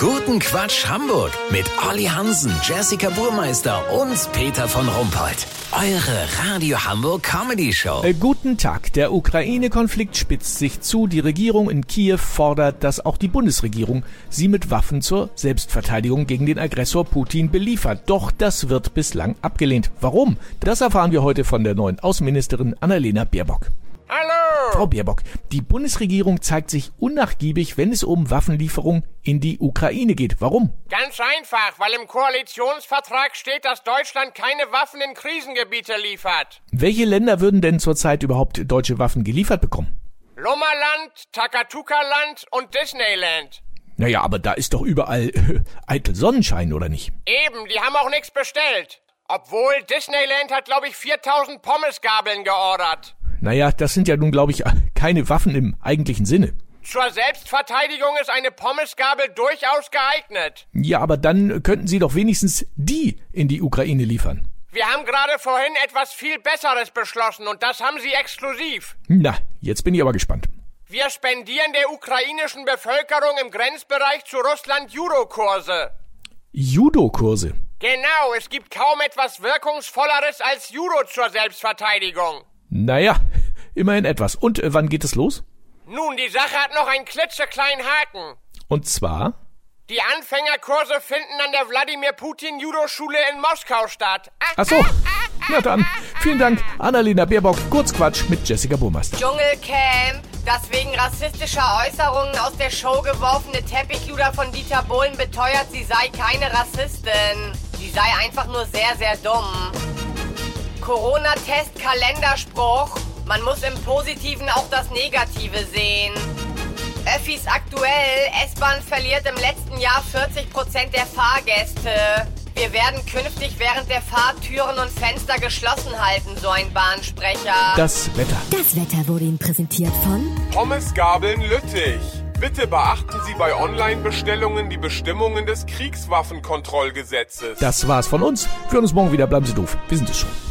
Guten Quatsch Hamburg mit Olli Hansen, Jessica Burmeister und Peter von Rumpold. Eure Radio Hamburg Comedy Show. Äh, guten Tag. Der Ukraine-Konflikt spitzt sich zu. Die Regierung in Kiew fordert, dass auch die Bundesregierung sie mit Waffen zur Selbstverteidigung gegen den Aggressor Putin beliefert. Doch das wird bislang abgelehnt. Warum? Das erfahren wir heute von der neuen Außenministerin Annalena Baerbock. Frau Baerbock, die Bundesregierung zeigt sich unnachgiebig, wenn es um Waffenlieferung in die Ukraine geht. Warum? Ganz einfach, weil im Koalitionsvertrag steht, dass Deutschland keine Waffen in Krisengebiete liefert. Welche Länder würden denn zurzeit überhaupt deutsche Waffen geliefert bekommen? Lummerland, Takatuka-Land und Disneyland. Naja, aber da ist doch überall äh, eitel Sonnenschein, oder nicht? Eben, die haben auch nichts bestellt. Obwohl, Disneyland hat, glaube ich, 4000 Pommesgabeln geordert. Naja, das sind ja nun, glaube ich, keine Waffen im eigentlichen Sinne. Zur Selbstverteidigung ist eine Pommesgabel durchaus geeignet. Ja, aber dann könnten Sie doch wenigstens die in die Ukraine liefern. Wir haben gerade vorhin etwas viel Besseres beschlossen und das haben Sie exklusiv. Na, jetzt bin ich aber gespannt. Wir spendieren der ukrainischen Bevölkerung im Grenzbereich zu Russland Judokurse. Judo-Kurse. Genau, es gibt kaum etwas Wirkungsvolleres als Judo zur Selbstverteidigung. Naja, immerhin etwas. Und äh, wann geht es los? Nun, die Sache hat noch einen klitzekleinen Haken. Und zwar? Die Anfängerkurse finden an der Wladimir Putin Judo-Schule in Moskau statt. Ah, Ach so. Na dann, vielen Dank, Annalena Baerbock. Kurzquatsch mit Jessica Burmeister. Dschungelcamp. Das wegen rassistischer Äußerungen aus der Show geworfene Teppichluder von Dieter Bohlen beteuert, sie sei keine Rassistin. Sie sei einfach nur sehr, sehr dumm. Corona-Test Kalenderspruch. Man muss im Positiven auch das Negative sehen. Öffis aktuell. S-Bahn verliert im letzten Jahr 40% der Fahrgäste. Wir werden künftig während der Fahrt Türen und Fenster geschlossen halten, so ein Bahnsprecher. Das Wetter. Das Wetter wurde Ihnen präsentiert von Pommesgabeln Lüttich. Bitte beachten Sie bei Online-Bestellungen die Bestimmungen des Kriegswaffenkontrollgesetzes. Das war's von uns. Wir hören uns morgen wieder. Bleiben Sie doof. Wir sind es schon.